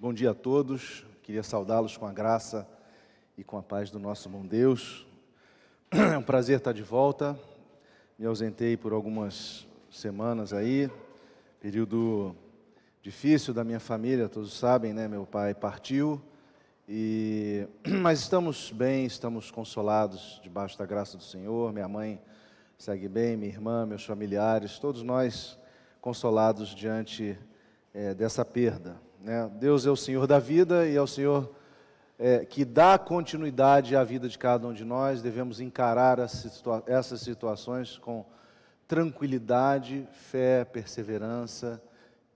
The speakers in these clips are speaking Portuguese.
Bom dia a todos. Queria saudá-los com a graça e com a paz do nosso bom Deus. É um prazer estar de volta. Me ausentei por algumas semanas aí, período difícil da minha família, todos sabem, né? Meu pai partiu e mas estamos bem, estamos consolados debaixo da graça do Senhor. Minha mãe segue bem, minha irmã, meus familiares, todos nós consolados diante é, dessa perda. Né? Deus é o Senhor da vida e é o Senhor é, que dá continuidade à vida de cada um de nós. Devemos encarar essas situações com tranquilidade, fé, perseverança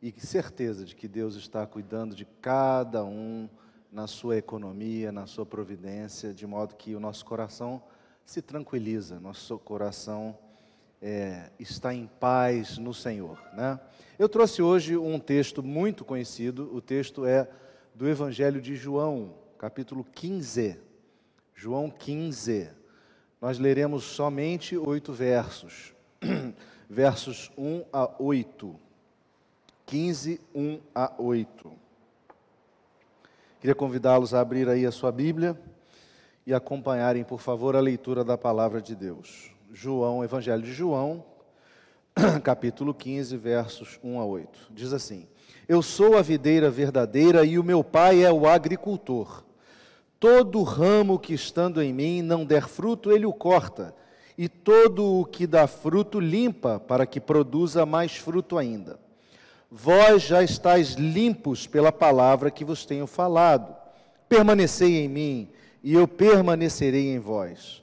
e certeza de que Deus está cuidando de cada um na sua economia, na sua providência, de modo que o nosso coração se tranquiliza, nosso coração é, está em paz no Senhor. Né? Eu trouxe hoje um texto muito conhecido, o texto é do Evangelho de João, capítulo 15. João 15. Nós leremos somente oito versos, versos 1 a 8. 15, 1 a 8. Queria convidá-los a abrir aí a sua Bíblia e acompanharem, por favor, a leitura da palavra de Deus. João, Evangelho de João, capítulo 15, versos 1 a 8. Diz assim: Eu sou a videira verdadeira e o meu pai é o agricultor. Todo ramo que estando em mim não der fruto, ele o corta, e todo o que dá fruto limpa, para que produza mais fruto ainda. Vós já estáis limpos pela palavra que vos tenho falado. Permanecei em mim, e eu permanecerei em vós.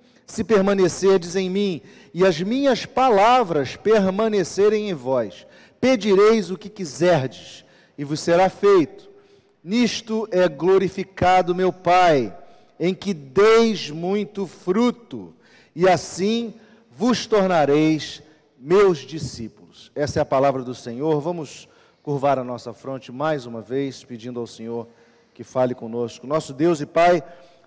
se permanecerdes em mim e as minhas palavras permanecerem em vós, pedireis o que quiserdes e vos será feito. Nisto é glorificado meu Pai, em que deis muito fruto, e assim vos tornareis meus discípulos. Essa é a palavra do Senhor. Vamos curvar a nossa fronte mais uma vez, pedindo ao Senhor que fale conosco. Nosso Deus e Pai,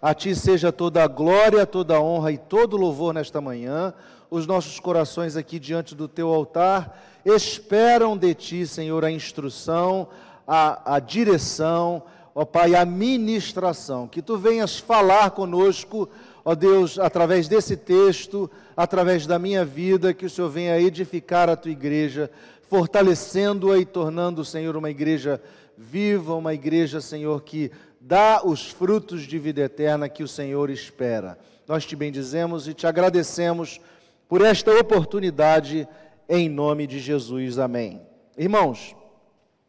a Ti seja toda a glória, toda a honra e todo o louvor nesta manhã. Os nossos corações aqui diante do Teu altar esperam de Ti, Senhor, a instrução, a, a direção, ó Pai, a ministração. Que Tu venhas falar conosco, ó Deus, através desse texto, através da minha vida, que o Senhor venha edificar a Tua igreja, fortalecendo-a e tornando, Senhor, uma igreja viva, uma igreja, Senhor, que dá os frutos de vida eterna que o Senhor espera. Nós te bendizemos e te agradecemos por esta oportunidade, em nome de Jesus. Amém. Irmãos,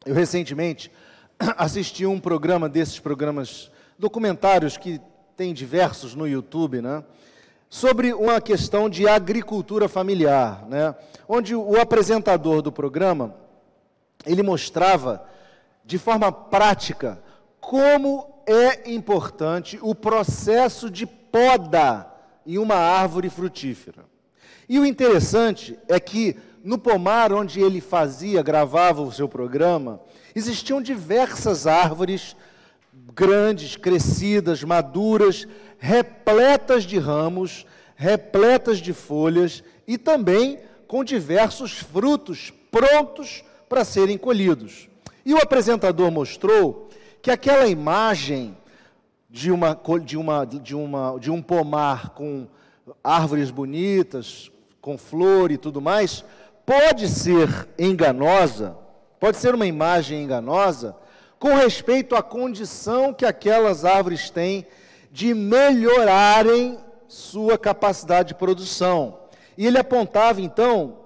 eu recentemente assisti um programa desses programas documentários que tem diversos no YouTube, né? Sobre uma questão de agricultura familiar, né? Onde o apresentador do programa ele mostrava de forma prática como é importante o processo de poda em uma árvore frutífera. E o interessante é que no pomar onde ele fazia, gravava o seu programa, existiam diversas árvores grandes, crescidas, maduras, repletas de ramos, repletas de folhas e também com diversos frutos prontos para serem colhidos. E o apresentador mostrou que aquela imagem de, uma, de, uma, de, uma, de um pomar com árvores bonitas, com flor e tudo mais, pode ser enganosa, pode ser uma imagem enganosa, com respeito à condição que aquelas árvores têm de melhorarem sua capacidade de produção. E ele apontava então,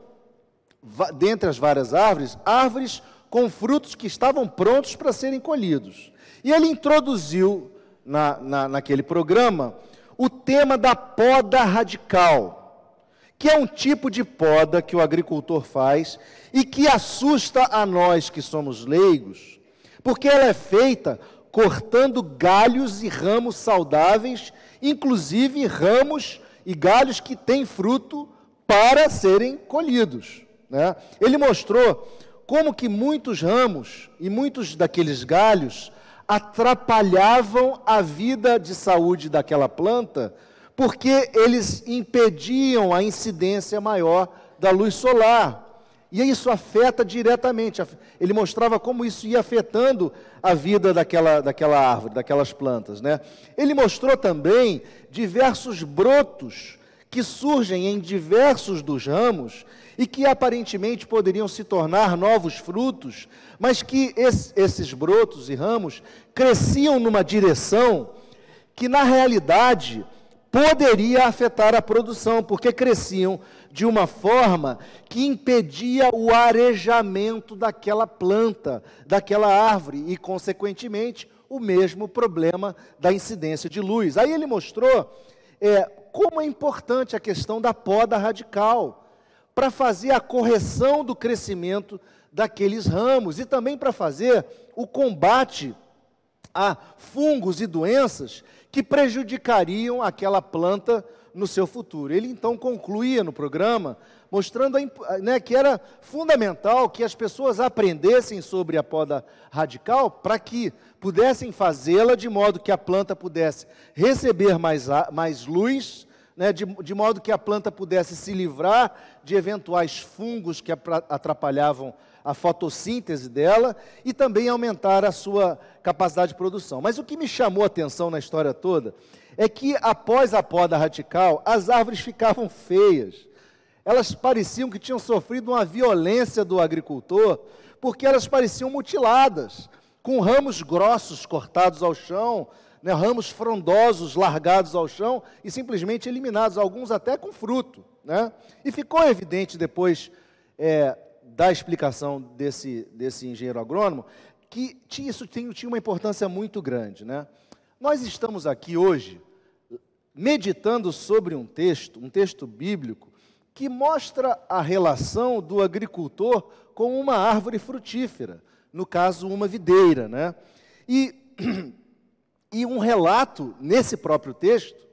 dentre as várias árvores, árvores com frutos que estavam prontos para serem colhidos. E ele introduziu na, na, naquele programa o tema da poda radical, que é um tipo de poda que o agricultor faz e que assusta a nós que somos leigos, porque ela é feita cortando galhos e ramos saudáveis, inclusive ramos e galhos que têm fruto para serem colhidos. Né? Ele mostrou como que muitos ramos e muitos daqueles galhos atrapalhavam a vida de saúde daquela planta, porque eles impediam a incidência maior da luz solar. E isso afeta diretamente. Ele mostrava como isso ia afetando a vida daquela, daquela árvore, daquelas plantas. Né? Ele mostrou também diversos brotos que surgem em diversos dos ramos e que aparentemente poderiam se tornar novos frutos, mas que esses brotos e ramos cresciam numa direção que, na realidade, poderia afetar a produção, porque cresciam de uma forma que impedia o arejamento daquela planta, daquela árvore, e, consequentemente, o mesmo problema da incidência de luz. Aí ele mostrou é, como é importante a questão da poda radical para fazer a correção do crescimento daqueles ramos e também para fazer o combate a fungos e doenças que prejudicariam aquela planta no seu futuro. Ele então concluía no programa mostrando né, que era fundamental que as pessoas aprendessem sobre a poda radical para que pudessem fazê-la de modo que a planta pudesse receber mais, mais luz, né, de, de modo que a planta pudesse se livrar de eventuais fungos que atrapalhavam a fotossíntese dela e também aumentar a sua capacidade de produção. Mas o que me chamou a atenção na história toda é que após a poda radical, as árvores ficavam feias. Elas pareciam que tinham sofrido uma violência do agricultor, porque elas pareciam mutiladas, com ramos grossos cortados ao chão, né, ramos frondosos largados ao chão e simplesmente eliminados, alguns até com fruto. Né? E ficou evidente depois é, da explicação desse, desse engenheiro agrônomo que isso tinha uma importância muito grande. Né? Nós estamos aqui hoje meditando sobre um texto, um texto bíblico, que mostra a relação do agricultor com uma árvore frutífera, no caso, uma videira. Né? E, e um relato nesse próprio texto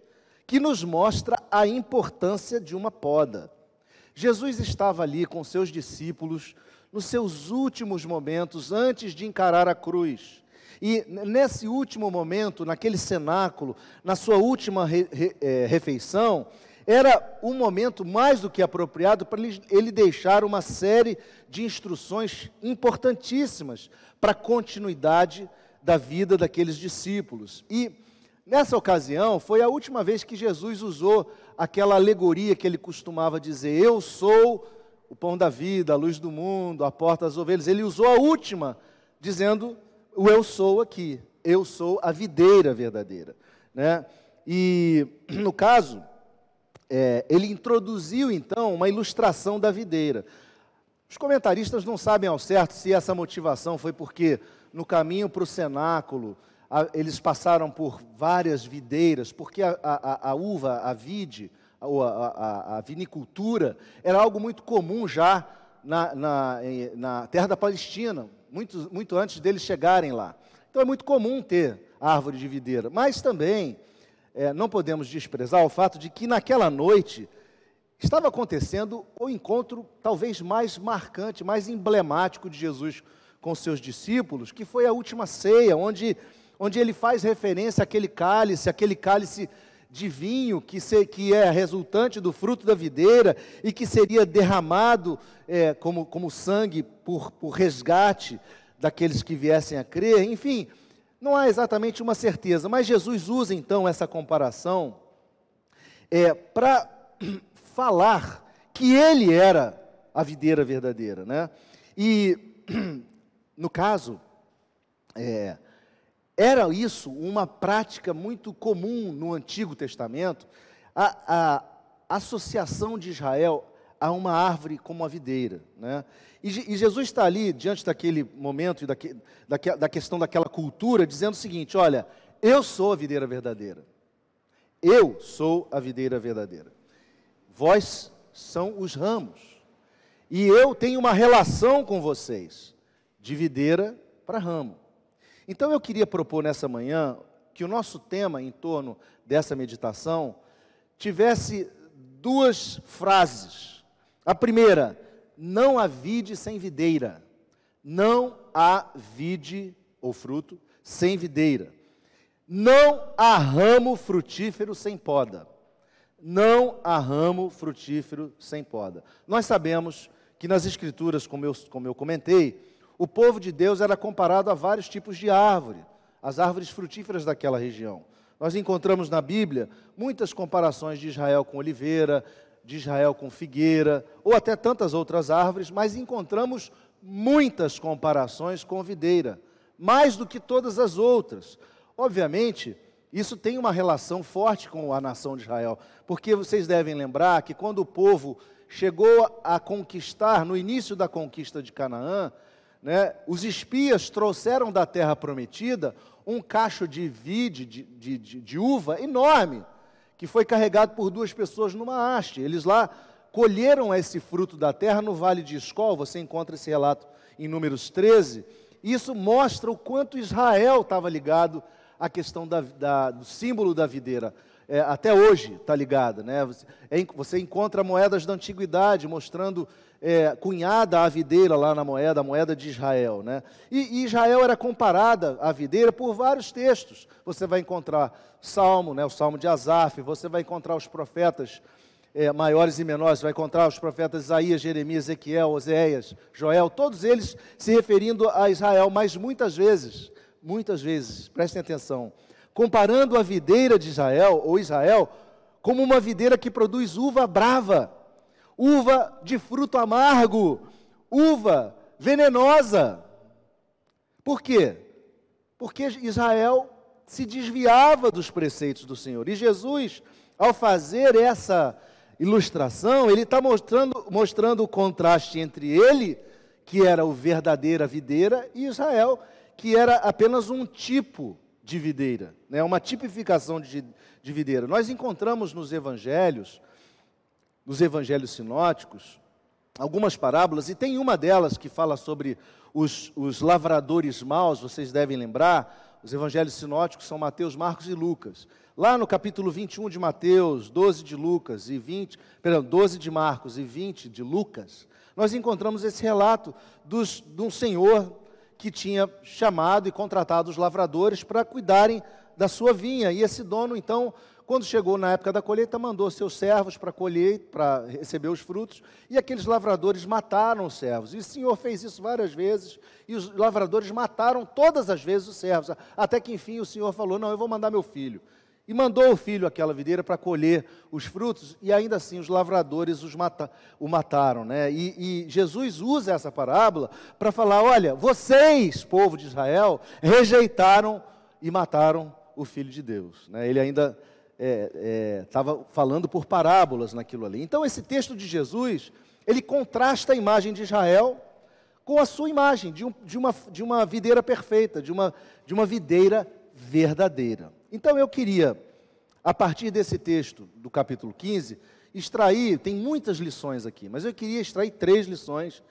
que nos mostra a importância de uma poda. Jesus estava ali com seus discípulos nos seus últimos momentos antes de encarar a cruz. E nesse último momento, naquele cenáculo, na sua última re, re, é, refeição, era um momento mais do que apropriado para ele, ele deixar uma série de instruções importantíssimas para a continuidade da vida daqueles discípulos. E nessa ocasião foi a última vez que Jesus usou aquela alegoria que ele costumava dizer: Eu sou o pão da vida, a luz do mundo, a porta das ovelhas. Ele usou a última, dizendo o eu sou aqui. Eu sou a videira verdadeira. Né? E, no caso, é, ele introduziu então uma ilustração da videira. Os comentaristas não sabem ao certo se essa motivação foi porque no caminho para o cenáculo a, eles passaram por várias videiras, porque a, a, a uva, a vide, a, vinicultura era algo muito comum já na, na, na terra da Palestina muito, muito antes deles chegarem lá. Então é muito comum ter árvore de videira, mas também é, não podemos desprezar o fato de que naquela noite estava acontecendo o encontro talvez mais marcante, mais emblemático de Jesus com seus discípulos, que foi a última ceia, onde, onde ele faz referência àquele cálice, aquele cálice de vinho que, se, que é resultante do fruto da videira e que seria derramado é, como, como sangue por, por resgate daqueles que viessem a crer. Enfim, não há exatamente uma certeza, mas Jesus usa então essa comparação é, para falar que ele era a videira verdadeira. Né? E, no caso, é, era isso uma prática muito comum no Antigo Testamento, a, a associação de Israel a uma árvore como a videira. Né? E, e, Jesus está ali, diante daquele momento e daque, daque, da questão daquela cultura, dizendo o seguinte: olha, eu sou a videira verdadeira. Eu sou a videira verdadeira. Vós são os ramos. E eu tenho uma relação com vocês, de videira para ramo. Então eu queria propor nessa manhã que o nosso tema em torno dessa meditação tivesse duas frases. A primeira, não há vide sem videira. Não há vide ou fruto sem videira. Não há ramo frutífero sem poda. Não há ramo frutífero sem poda. Nós sabemos que nas Escrituras, como eu, como eu comentei, o povo de Deus era comparado a vários tipos de árvore, as árvores frutíferas daquela região. Nós encontramos na Bíblia muitas comparações de Israel com oliveira, de Israel com figueira, ou até tantas outras árvores, mas encontramos muitas comparações com videira, mais do que todas as outras. Obviamente, isso tem uma relação forte com a nação de Israel, porque vocês devem lembrar que quando o povo chegou a conquistar, no início da conquista de Canaã, né, os espias trouxeram da terra prometida um cacho de vide, de, de, de, de uva enorme, que foi carregado por duas pessoas numa haste. Eles lá colheram esse fruto da terra no vale de Escol, você encontra esse relato em Números 13. Isso mostra o quanto Israel estava ligado à questão da, da, do símbolo da videira é, até hoje está ligada. Né? Você, é, você, encontra moedas da antiguidade mostrando é, cunhada à videira lá na moeda, a moeda de Israel. Né? E, e, Israel era comparada à videira por vários textos. Você vai encontrar Salmo, né, o Salmo de Asaf, você vai encontrar os profetas é, maiores e menores, vai encontrar os profetas Isaías, Jeremias, Ezequiel, Oséias, Joel, todos eles se referindo a Israel, mas muitas vezes, muitas vezes, prestem atenção, comparando a videira de Israel, ou Israel, como uma videira que produz uva brava, uva de fruto amargo, uva venenosa. Por quê? Porque Israel se desviava dos preceitos do Senhor. E Jesus, ao fazer essa ilustração, ele está mostrando, mostrando o contraste entre ele, que era o verdadeira videira, e Israel, que era apenas um tipo de videira, né? uma tipificação de, de videira. Nós encontramos nos evangelhos, nos evangelhos sinóticos, algumas parábolas, e tem uma delas que fala sobre os, os lavradores maus, vocês devem lembrar, os evangelhos sinóticos são Mateus, Marcos e Lucas. Lá no capítulo 21 de Mateus, 12 de Lucas e 20, perdão, 12 de Marcos e 20 de Lucas, nós encontramos esse relato dos, de um senhor que tinha chamado e contratado os lavradores para cuidarem da sua vinha. E esse dono, então, quando chegou na época da colheita, mandou seus servos para colher, para receber os frutos, e aqueles lavradores mataram os servos. E o Senhor fez isso várias vezes, e os lavradores mataram todas as vezes os servos, até que enfim o Senhor falou: Não, eu vou mandar meu filho. E mandou o filho àquela videira para colher os frutos, e ainda assim os lavradores os mata, o mataram. Né? E, e Jesus usa essa parábola para falar: olha, vocês, povo de Israel, rejeitaram e mataram o filho de Deus. Né? Ele ainda estava é, é, falando por parábolas naquilo ali. Então, esse texto de Jesus, ele contrasta a imagem de Israel com a sua imagem de, um, de, uma, de uma videira perfeita, de uma, de uma videira verdadeira. Então eu queria, a partir desse texto do capítulo 15, extrair, tem muitas lições aqui, mas eu queria extrair três lições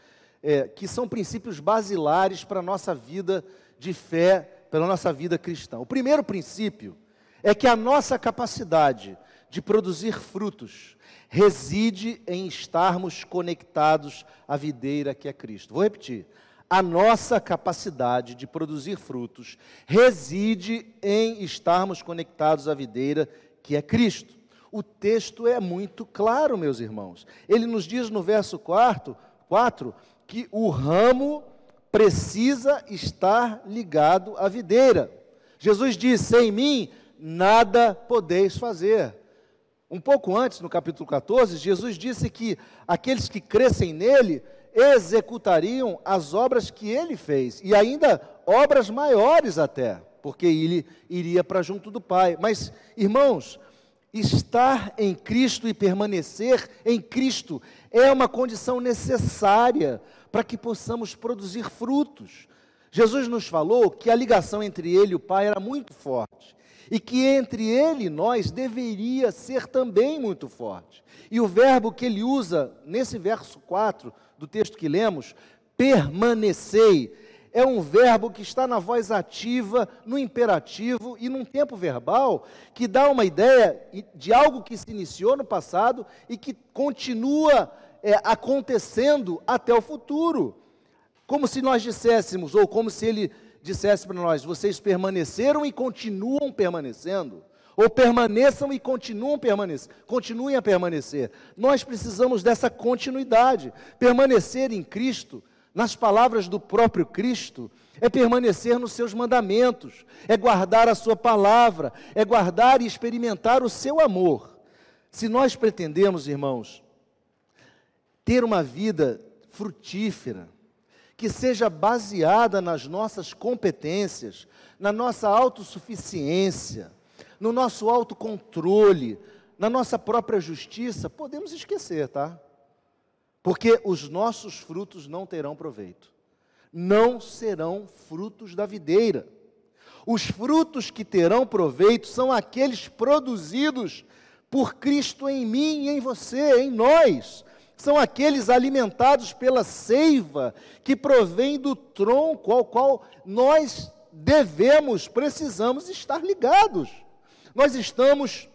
é, que são princípios basilares para a nossa vida de fé, para a nossa vida cristã. O primeiro princípio é que a nossa capacidade de produzir frutos reside em estarmos conectados à videira que é Cristo. Vou repetir a nossa capacidade de produzir frutos reside em estarmos conectados à videira que é Cristo. O texto é muito claro, meus irmãos. Ele nos diz no verso 4, 4 que o ramo precisa estar ligado à videira. Jesus disse: Sem mim nada podeis fazer. Um pouco antes, no capítulo 14, Jesus disse que aqueles que crescem nele executariam as obras que ele fez, e ainda obras maiores até, porque ele iria para junto do Pai. Mas, irmãos, estar em Cristo e permanecer em Cristo é uma condição necessária para que possamos produzir frutos. Jesus nos falou que a ligação entre ele e o Pai era muito forte e que entre ele e nós deveria ser também muito forte. E o verbo que ele usa nesse verso 4 do texto que lemos, permanecei, é um verbo que está na voz ativa, no imperativo e num tempo verbal que dá uma ideia de algo que se iniciou no passado e que continua é, acontecendo até o futuro. Como se nós disséssemos, ou como se ele dissesse para nós: vocês permaneceram e continuam permanecendo. Ou permaneçam e continuam permanecer, continuem a permanecer. Nós precisamos dessa continuidade. Permanecer em Cristo, nas palavras do próprio Cristo, é permanecer nos seus mandamentos, é guardar a sua palavra, é guardar e experimentar o seu amor. Se nós pretendemos, irmãos, ter uma vida frutífera, que seja baseada nas nossas competências, na nossa autossuficiência, no nosso autocontrole, na nossa própria justiça, podemos esquecer, tá? Porque os nossos frutos não terão proveito. Não serão frutos da videira. Os frutos que terão proveito são aqueles produzidos por Cristo em mim e em você, em nós são aqueles alimentados pela seiva que provém do tronco ao qual nós devemos, precisamos estar ligados. Nós estamos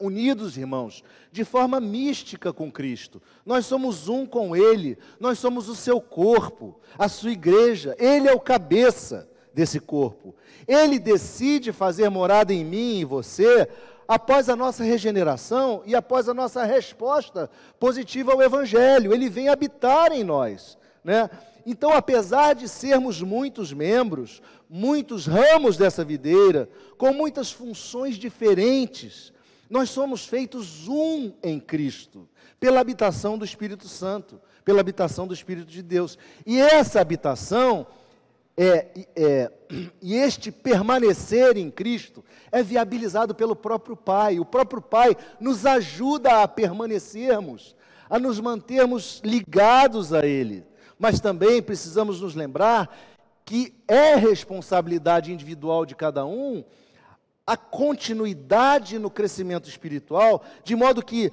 unidos, irmãos, de forma mística com Cristo. Nós somos um com Ele, nós somos o seu corpo, a sua igreja, Ele é o cabeça desse corpo. Ele decide fazer morada em mim e em você após a nossa regeneração e após a nossa resposta positiva ao Evangelho. Ele vem habitar em nós. Né? Então, apesar de sermos muitos membros, muitos ramos dessa videira, com muitas funções diferentes, nós somos feitos um em Cristo, pela habitação do Espírito Santo, pela habitação do Espírito de Deus. E essa habitação é, é, e este permanecer em Cristo é viabilizado pelo próprio Pai. O próprio Pai nos ajuda a permanecermos, a nos mantermos ligados a Ele. Mas também precisamos nos lembrar que é responsabilidade individual de cada um a continuidade no crescimento espiritual, de modo que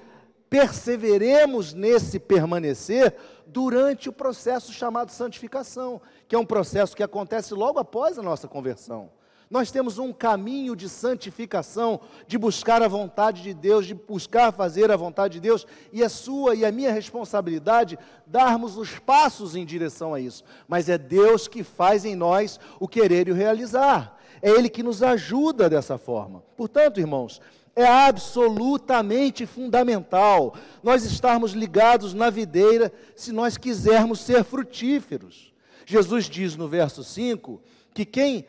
perseveremos nesse permanecer durante o processo chamado santificação, que é um processo que acontece logo após a nossa conversão. Nós temos um caminho de santificação, de buscar a vontade de Deus, de buscar fazer a vontade de Deus, e é sua e a minha responsabilidade darmos os passos em direção a isso. Mas é Deus que faz em nós o querer e o realizar. É Ele que nos ajuda dessa forma. Portanto, irmãos, é absolutamente fundamental nós estarmos ligados na videira se nós quisermos ser frutíferos. Jesus diz no verso 5 que quem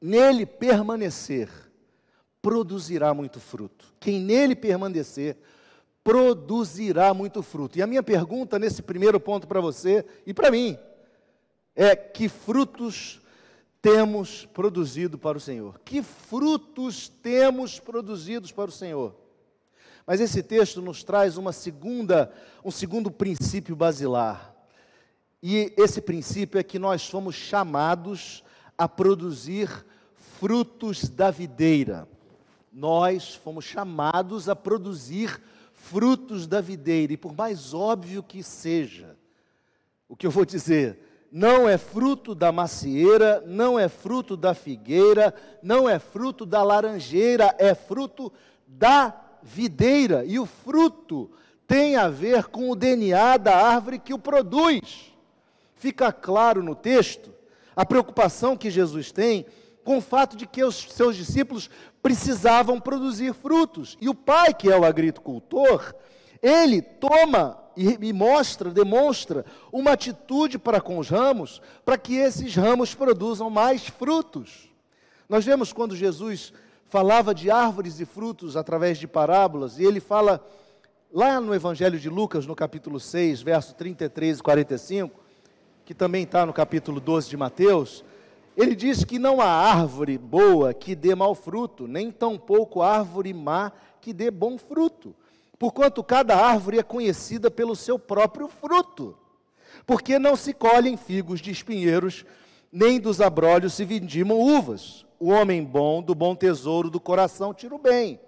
nele permanecer produzirá muito fruto. Quem nele permanecer produzirá muito fruto. E a minha pergunta nesse primeiro ponto para você e para mim é que frutos temos produzido para o Senhor? Que frutos temos produzidos para o Senhor? Mas esse texto nos traz uma segunda, um segundo princípio basilar. E esse princípio é que nós fomos chamados a produzir frutos da videira. Nós fomos chamados a produzir frutos da videira. E por mais óbvio que seja, o que eu vou dizer, não é fruto da macieira, não é fruto da figueira, não é fruto da laranjeira, é fruto da videira. E o fruto tem a ver com o DNA da árvore que o produz. Fica claro no texto a preocupação que Jesus tem com o fato de que os seus discípulos precisavam produzir frutos. E o pai, que é o agricultor, ele toma e, mostra, demonstra uma atitude para com os ramos, para que esses ramos produzam mais frutos. Nós vemos quando Jesus falava de árvores e frutos através de parábolas, e ele fala lá no Evangelho de Lucas, no capítulo 6, verso 33 e 45, que também está no capítulo 12 de Mateus, ele diz que não há árvore boa que dê mau fruto, nem tampouco árvore má que dê bom fruto porquanto cada árvore é conhecida pelo seu próprio fruto. Porque não se colhem figos de espinheiros, nem dos abrolhos se vindimam uvas. O homem bom do bom tesouro do coração tira o bem,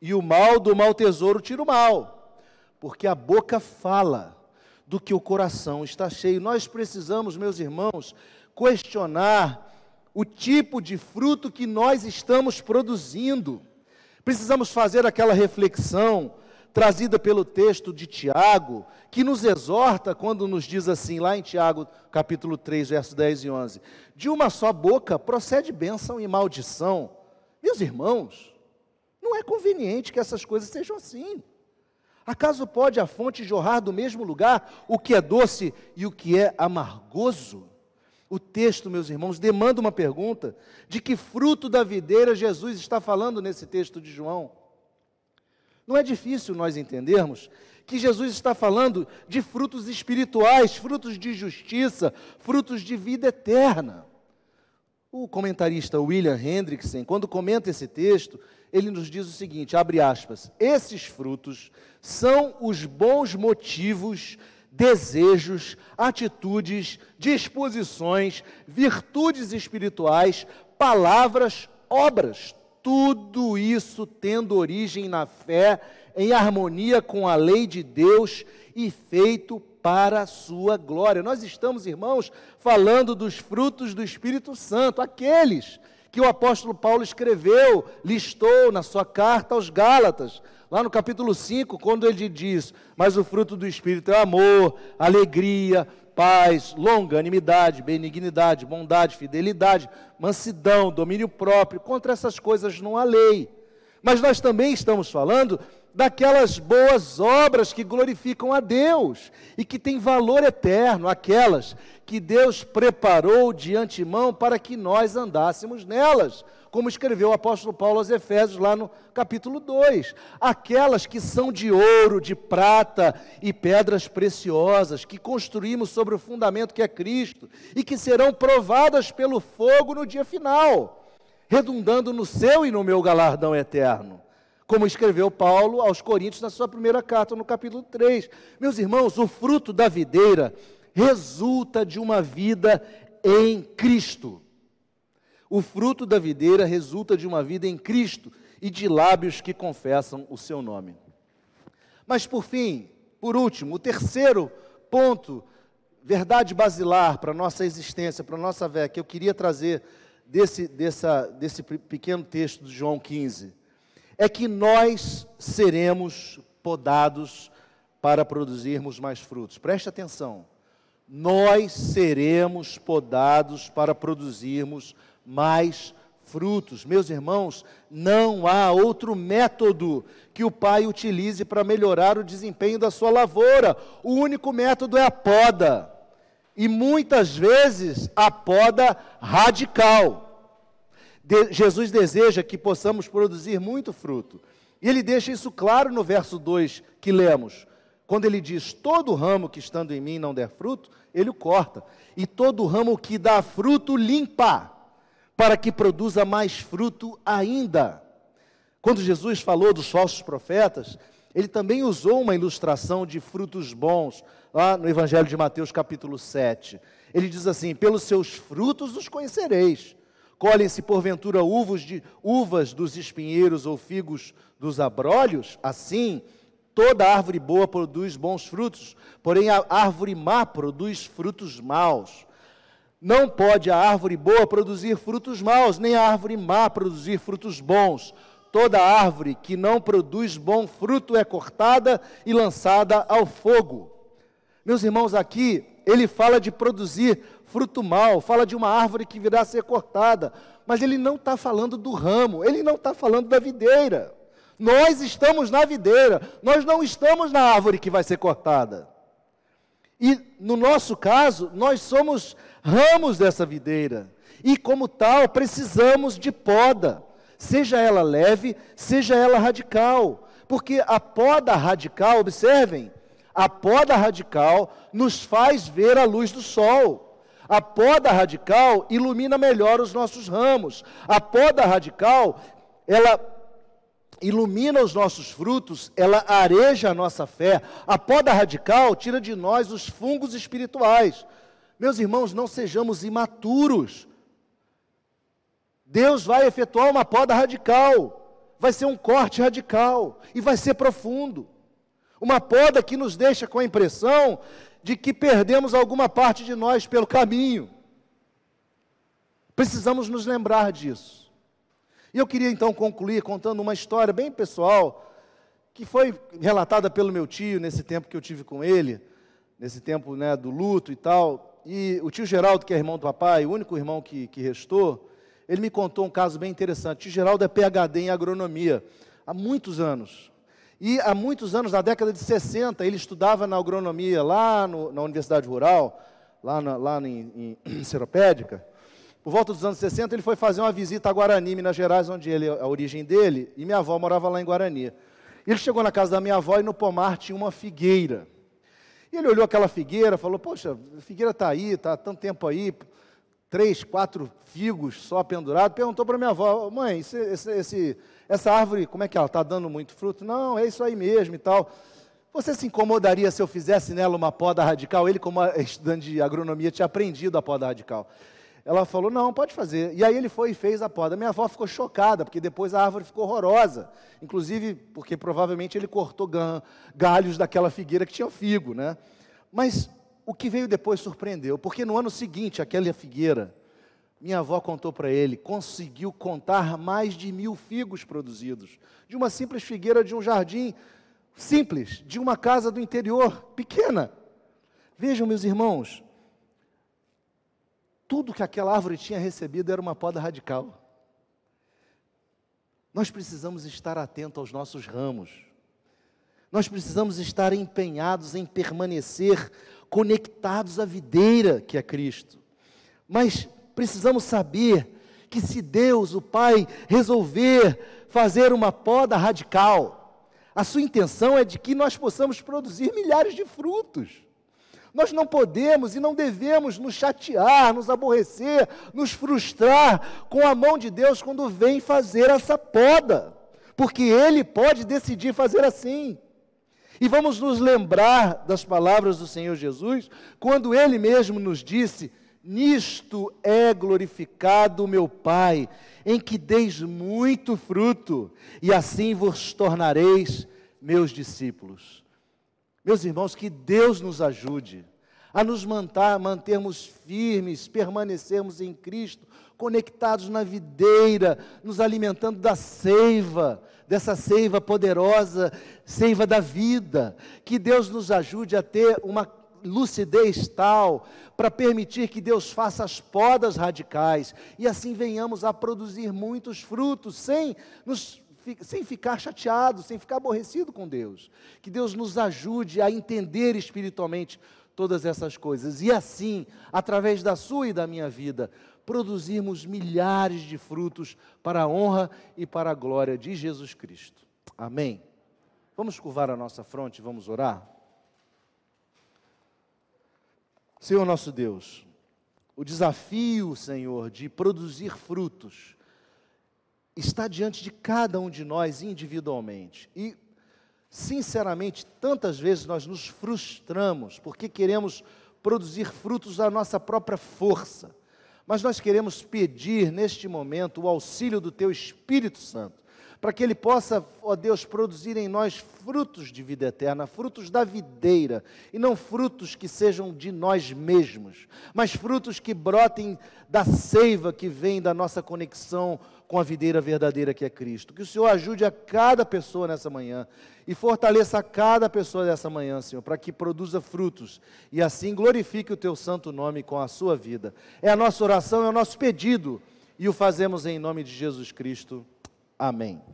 e o mal do mau tesouro tira o mal. Porque a boca fala do que o coração está cheio. Nós precisamos, meus irmãos, questionar o tipo de fruto que nós estamos produzindo. Precisamos fazer aquela reflexão trazida pelo texto de Tiago, que nos exorta quando nos diz assim, lá em Tiago, capítulo 3, versos 10 e 11: De uma só boca procede bênção e maldição. Meus irmãos, não é conveniente que essas coisas sejam assim. Acaso pode a fonte jorrar do mesmo lugar o que é doce e o que é amargoso? O texto, meus irmãos, demanda uma pergunta: de que fruto da videira Jesus está falando nesse texto de João? Não é difícil nós entendermos que Jesus está falando de frutos espirituais, frutos de justiça, frutos de vida eterna. O comentarista William Hendrickson, quando comenta esse texto, ele nos diz o seguinte: abre aspas, esses frutos são os bons motivos, desejos, atitudes, disposições, virtudes espirituais, palavras, obras, tudo isso tendo origem na fé, em harmonia com a lei de Deus e feito para a sua glória. Nós estamos, irmãos, falando dos frutos do Espírito Santo, aqueles que o apóstolo Paulo escreveu, listou na sua carta aos Gálatas, lá no capítulo 5, quando ele diz: Mas o fruto do Espírito é amor, alegria, paz, longanimidade, benignidade, bondade, fidelidade, mansidão, domínio próprio. Contra essas coisas não há lei. Mas nós também estamos falando daquelas boas obras que glorificam a Deus e que têm valor eterno, aquelas que Deus preparou de antemão para que nós andássemos nelas como escreveu o apóstolo Paulo aos Efésios lá no capítulo 2. Aquelas que são de ouro, de prata e pedras preciosas, que construímos sobre o fundamento que é Cristo e que serão provadas pelo fogo no dia final, redundando no seu e no meu galardão eterno. Como escreveu Paulo aos Coríntios na sua primeira carta, no capítulo 3. Meus irmãos, o fruto da videira resulta de uma vida em Cristo. O fruto da videira resulta de uma vida em Cristo e de lábios que confessam o seu nome. Mas por fim, por último, o terceiro ponto, verdade basilar para a nossa existência, para a nossa fé, que eu queria trazer desse, dessa, desse pequeno texto de João 15, é que nós seremos podados para produzirmos mais frutos. Preste atenção. Nós seremos podados para produzirmos mais frutos. Meus irmãos, não há outro método que o pai utilize para melhorar o desempenho da sua lavoura. O único método é a poda. E muitas vezes a poda radical. De, Jesus deseja que possamos produzir muito fruto. E ele deixa isso claro no verso 2 que lemos. Quando ele diz: Todo ramo que estando em mim não der fruto, ele o corta. E todo ramo que dá fruto, limpa para que produza mais fruto ainda. Quando Jesus falou dos falsos profetas, ele também usou uma ilustração de frutos bons, lá no Evangelho de Mateus, capítulo 7. Ele diz assim: Pelos seus frutos os conhecereis. Colhem-se porventura uvas, de, uvas dos espinheiros ou figos dos abrolhos? Assim, toda árvore boa produz bons frutos, porém a árvore má produz frutos maus. Não pode a árvore boa produzir frutos maus, nem a árvore má produzir frutos bons. Toda árvore que não produz bom fruto é cortada e lançada ao fogo. Meus irmãos, aqui ele fala de produzir fruto mau, fala de uma árvore que virá a ser cortada, mas ele não está falando do ramo, ele não está falando da videira. Nós estamos na videira, nós não estamos na árvore que vai ser cortada. E no nosso caso, nós somos ramos dessa videira. E como tal, precisamos de poda, seja ela leve, seja ela radical. Porque a poda radical, observem, a poda radical nos faz ver a luz do sol. A poda radical ilumina melhor os nossos ramos. A poda radical, ela ilumina os nossos frutos, ela areja a nossa fé. A poda radical tira de nós os fungos espirituais. Meus irmãos, não sejamos imaturos. Deus vai efetuar uma poda radical, vai ser um corte radical e vai ser profundo. Uma poda que nos deixa com a impressão de que perdemos alguma parte de nós pelo caminho. Precisamos nos lembrar disso. E eu queria então concluir contando uma história bem pessoal, que foi relatada pelo meu tio nesse tempo que eu tive com ele, nesse tempo né, do luto e tal. E o tio Geraldo, que é irmão do papai, o único irmão que, que restou, ele me contou um caso bem interessante. O tio Geraldo é PhD em agronomia há muitos anos. E há muitos anos, na década de 60, ele estudava na agronomia lá no, na Universidade Rural, lá, na, lá em, em Seropédica. Por volta dos anos 60, ele foi fazer uma visita a Guarani, Minas Gerais, onde ele, a origem dele, e minha avó morava lá em Guarani. Ele chegou na casa da minha avó e no pomar tinha uma figueira. E ele olhou aquela figueira, falou: Poxa, a figueira está aí, está há tanto tempo aí, três, quatro figos só pendurados. Perguntou para minha avó: Mãe, esse, esse, esse essa árvore, como é que ela está dando muito fruto? Não, é isso aí mesmo e tal. Você se incomodaria se eu fizesse nela uma poda radical? Ele, como estudante de agronomia, tinha aprendido a poda radical. Ela falou: não, pode fazer. E aí ele foi e fez a poda. Minha avó ficou chocada, porque depois a árvore ficou horrorosa. Inclusive, porque provavelmente ele cortou galhos daquela figueira que tinha figo, né? Mas o que veio depois surpreendeu, porque no ano seguinte, aquela figueira minha avó contou para ele, conseguiu contar mais de mil figos produzidos, de uma simples figueira de um jardim simples, de uma casa do interior, pequena. Vejam, meus irmãos, tudo que aquela árvore tinha recebido era uma poda radical. Nós precisamos estar atentos aos nossos ramos. Nós precisamos estar empenhados em permanecer conectados à videira que é Cristo. Mas precisamos saber que se Deus, o Pai, resolver fazer uma poda radical, a sua intenção é de que nós possamos produzir milhares de frutos. Nós não podemos e não devemos nos chatear, nos aborrecer, nos frustrar com a mão de Deus quando vem fazer essa poda, porque Ele pode decidir fazer assim. E vamos nos lembrar das palavras do Senhor Jesus, quando Ele mesmo nos disse: Nisto é glorificado o meu Pai, em que deis muito fruto, e assim vos tornareis meus discípulos. Meus irmãos, que Deus nos ajude a nos manter, mantermos firmes, permanecermos em Cristo, conectados na videira, nos alimentando da seiva, dessa seiva poderosa, seiva da vida. Que Deus nos ajude a ter uma lucidez tal para permitir que Deus faça as podas radicais e assim venhamos a produzir muitos frutos sem nos sem ficar chateado, sem ficar aborrecido com Deus. Que Deus nos ajude a entender espiritualmente todas essas coisas e assim, através da sua e da minha vida, produzirmos milhares de frutos para a honra e para a glória de Jesus Cristo. Amém. Vamos curvar a nossa fronte, vamos orar. Senhor nosso Deus, o desafio, Senhor, de produzir frutos está diante de cada um de nós individualmente. E, sinceramente, tantas vezes nós nos frustramos porque queremos produzir frutos da nossa própria força. Mas nós queremos pedir neste momento o auxílio do Teu Espírito Santo para que Ele possa, ó Deus, produzir em nós frutos de vida eterna, frutos da videira, e não frutos que sejam de nós mesmos, mas frutos que brotem da seiva que vem da nossa conexão com a videira verdadeira que é Cristo. Que o Senhor ajude a cada pessoa nessa manhã e fortaleça a cada pessoa dessa manhã, Senhor, para que produza frutos e assim glorifique o Teu santo nome com a sua vida. É a nossa oração, é o nosso pedido e o fazemos em nome de Jesus Cristo. Amém.